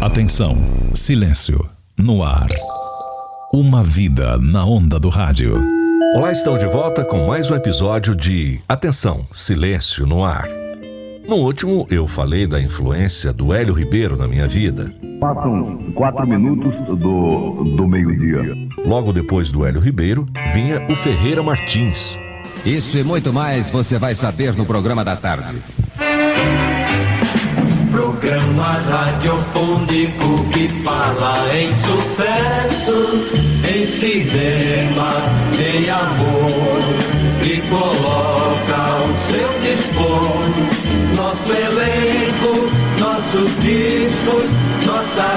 Atenção, silêncio, no ar. Uma vida na onda do rádio. Olá, estamos de volta com mais um episódio de Atenção, silêncio no ar. No último, eu falei da influência do Hélio Ribeiro na minha vida. Passam quatro minutos do, do meio-dia. Logo depois do Hélio Ribeiro, vinha o Ferreira Martins. Isso e muito mais você vai saber no programa da tarde. Programa radiofônico que fala em sucesso, em cinema, em amor, e coloca ao seu dispor. Nosso elenco, nossos discos, nossa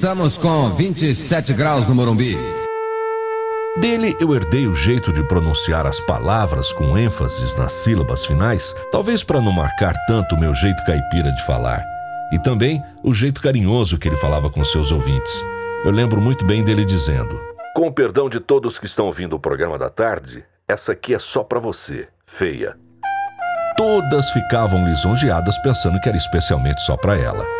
Estamos com 27 graus no Morumbi. Dele eu herdei o jeito de pronunciar as palavras com ênfases nas sílabas finais, talvez para não marcar tanto o meu jeito caipira de falar. E também o jeito carinhoso que ele falava com seus ouvintes. Eu lembro muito bem dele dizendo: Com o perdão de todos que estão ouvindo o programa da tarde, essa aqui é só para você, feia. Todas ficavam lisonjeadas pensando que era especialmente só para ela.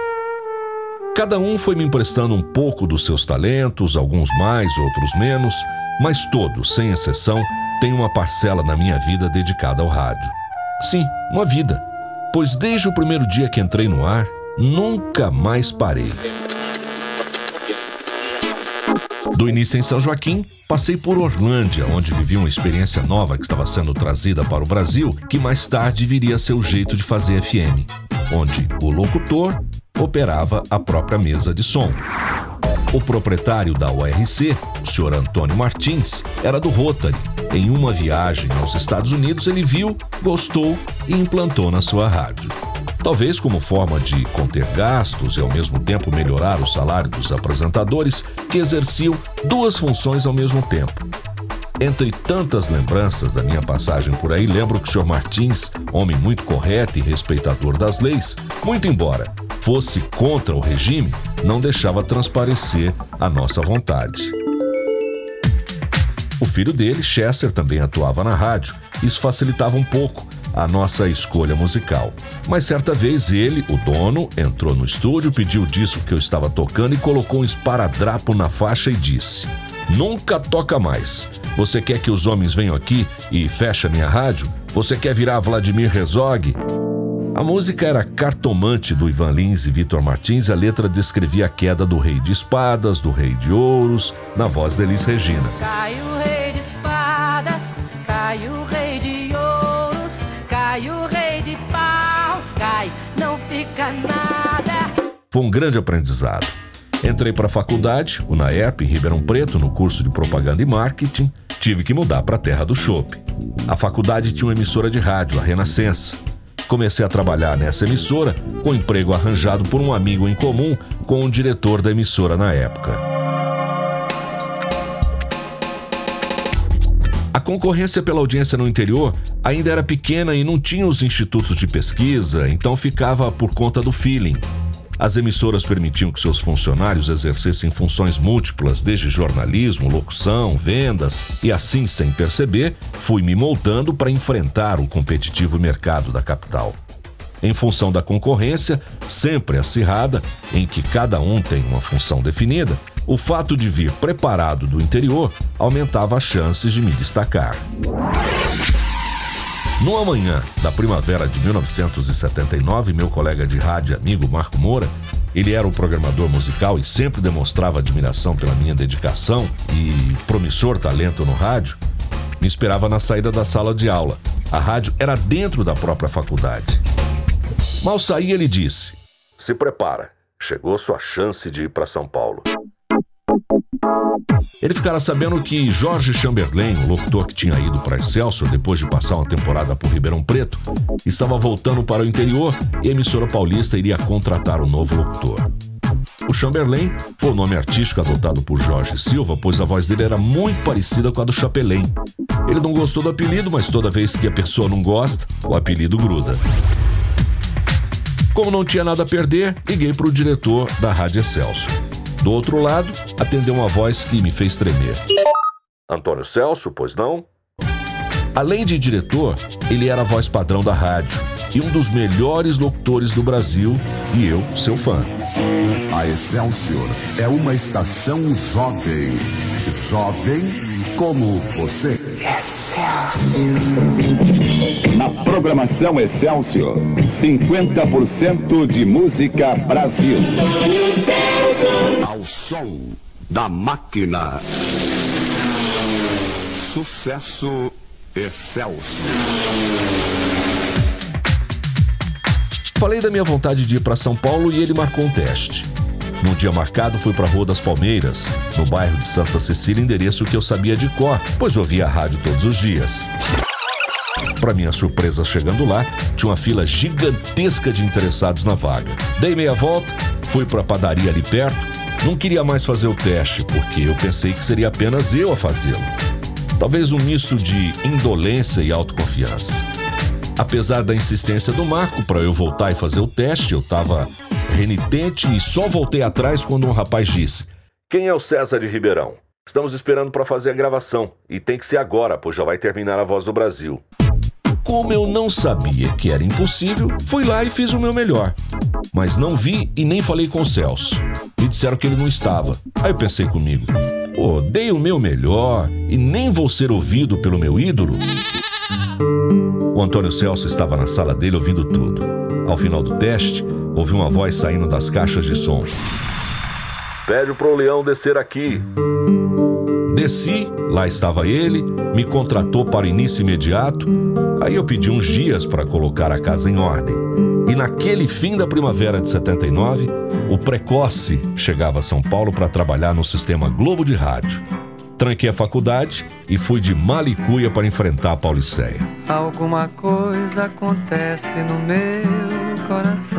Cada um foi me emprestando um pouco dos seus talentos, alguns mais, outros menos, mas todos, sem exceção, têm uma parcela na minha vida dedicada ao rádio. Sim, uma vida, pois desde o primeiro dia que entrei no ar, nunca mais parei. Do início em São Joaquim, passei por Orlândia, onde vivi uma experiência nova que estava sendo trazida para o Brasil, que mais tarde viria a ser o jeito de fazer FM, onde o locutor operava a própria mesa de som. O proprietário da URC, o Sr. Antônio Martins, era do Rotary. Em uma viagem aos Estados Unidos, ele viu, gostou e implantou na sua rádio. Talvez como forma de conter gastos e ao mesmo tempo melhorar o salário dos apresentadores que exerciam duas funções ao mesmo tempo. Entre tantas lembranças da minha passagem por aí, lembro que o Sr. Martins, homem muito correto e respeitador das leis, muito embora fosse contra o regime, não deixava transparecer a nossa vontade. O filho dele, Chester, também atuava na rádio. Isso facilitava um pouco a nossa escolha musical. Mas certa vez ele, o dono, entrou no estúdio, pediu o disco que eu estava tocando e colocou um esparadrapo na faixa e disse: Nunca toca mais. Você quer que os homens venham aqui e feche a minha rádio? Você quer virar Vladimir Herzog? A música era Cartomante do Ivan Lins e Vitor Martins e a letra descrevia a queda do rei de espadas, do rei de ouros, na voz de Elis Regina. Cai o rei de espadas, cai o rei de ouros, cai o rei de paus, cai, não fica nada. Foi um grande aprendizado. Entrei para a faculdade, o NAEP, em Ribeirão Preto, no curso de propaganda e marketing. Tive que mudar para a terra do chopp. A faculdade tinha uma emissora de rádio, a Renascença. Comecei a trabalhar nessa emissora, com emprego arranjado por um amigo em comum com o diretor da emissora na época. A concorrência pela audiência no interior ainda era pequena e não tinha os institutos de pesquisa, então ficava por conta do feeling. As emissoras permitiam que seus funcionários exercessem funções múltiplas, desde jornalismo, locução, vendas, e assim, sem perceber, fui me moldando para enfrentar o competitivo mercado da capital. Em função da concorrência, sempre acirrada, em que cada um tem uma função definida, o fato de vir preparado do interior aumentava as chances de me destacar. No amanhã da primavera de 1979, meu colega de rádio amigo Marco Moura, ele era o programador musical e sempre demonstrava admiração pela minha dedicação e promissor talento no rádio, me esperava na saída da sala de aula. A rádio era dentro da própria faculdade. Mal saí, ele disse: Se prepara, chegou sua chance de ir para São Paulo. Ele ficara sabendo que Jorge Chamberlain, o locutor que tinha ido para Excelsior depois de passar uma temporada por Ribeirão Preto, estava voltando para o interior e a emissora paulista iria contratar o um novo locutor. O Chamberlain foi o nome artístico adotado por Jorge Silva, pois a voz dele era muito parecida com a do Chapelain. Ele não gostou do apelido, mas toda vez que a pessoa não gosta, o apelido gruda. Como não tinha nada a perder, liguei para o diretor da Rádio Excelsior. Do outro lado, atendeu uma voz que me fez tremer. Antônio Celso, pois não? Além de diretor, ele era a voz padrão da rádio e um dos melhores locutores do Brasil, e eu, seu fã. A Excelsior é uma estação jovem. Jovem como você. Na programação Excelsior, 50% de música Brasil. Som da máquina. Sucesso Excelsior. Falei da minha vontade de ir para São Paulo e ele marcou um teste. No dia marcado, fui para a Rua das Palmeiras, no bairro de Santa Cecília, endereço que eu sabia de cor, pois ouvia a rádio todos os dias. Para minha surpresa, chegando lá, tinha uma fila gigantesca de interessados na vaga. Dei meia volta, fui para a padaria ali perto. Não queria mais fazer o teste, porque eu pensei que seria apenas eu a fazê-lo. Talvez um misto de indolência e autoconfiança. Apesar da insistência do Marco para eu voltar e fazer o teste, eu estava renitente e só voltei atrás quando um rapaz disse: Quem é o César de Ribeirão? Estamos esperando para fazer a gravação e tem que ser agora, pois já vai terminar a Voz do Brasil. Como eu não sabia que era impossível, fui lá e fiz o meu melhor. Mas não vi e nem falei com o Celso. Me disseram que ele não estava. Aí eu pensei comigo: pô, dei o meu melhor e nem vou ser ouvido pelo meu ídolo? O Antônio Celso estava na sala dele ouvindo tudo. Ao final do teste, ouvi uma voz saindo das caixas de som. Pede pro Leão descer aqui. Desci, lá estava ele, me contratou para o início imediato. Aí eu pedi uns dias para colocar a casa em ordem. E naquele fim da primavera de 79, o Precoce chegava a São Paulo para trabalhar no sistema Globo de Rádio. Tranquei a faculdade e fui de Malicuia para enfrentar a Pauliceia. Alguma coisa acontece no meu coração.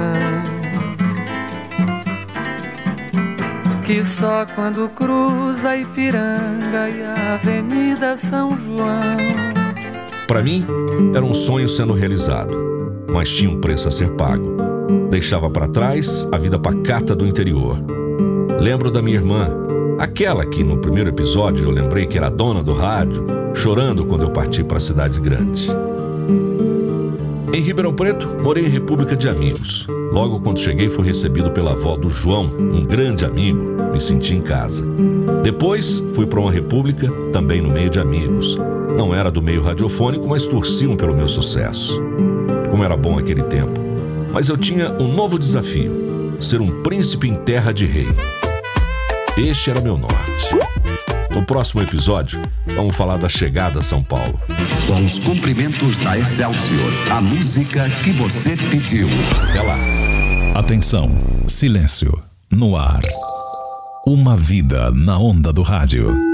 Que só quando cruza Ipiranga e a Avenida São João. Para mim, era um sonho sendo realizado, mas tinha um preço a ser pago. Deixava para trás a vida pacata do interior. Lembro da minha irmã, aquela que no primeiro episódio eu lembrei que era dona do rádio, chorando quando eu parti para a cidade grande. Em Ribeirão Preto, morei em República de Amigos. Logo quando cheguei, fui recebido pela avó do João, um grande amigo. Me senti em casa. Depois, fui para uma república, também no meio de amigos. Não era do meio radiofônico, mas torciam pelo meu sucesso. Como era bom aquele tempo. Mas eu tinha um novo desafio: ser um príncipe em terra de rei. Este era meu norte. No próximo episódio, vamos falar da chegada a São Paulo. Com os cumprimentos da Excelsior, a música que você pediu. Até lá. Atenção, silêncio, no ar. Uma vida na onda do rádio.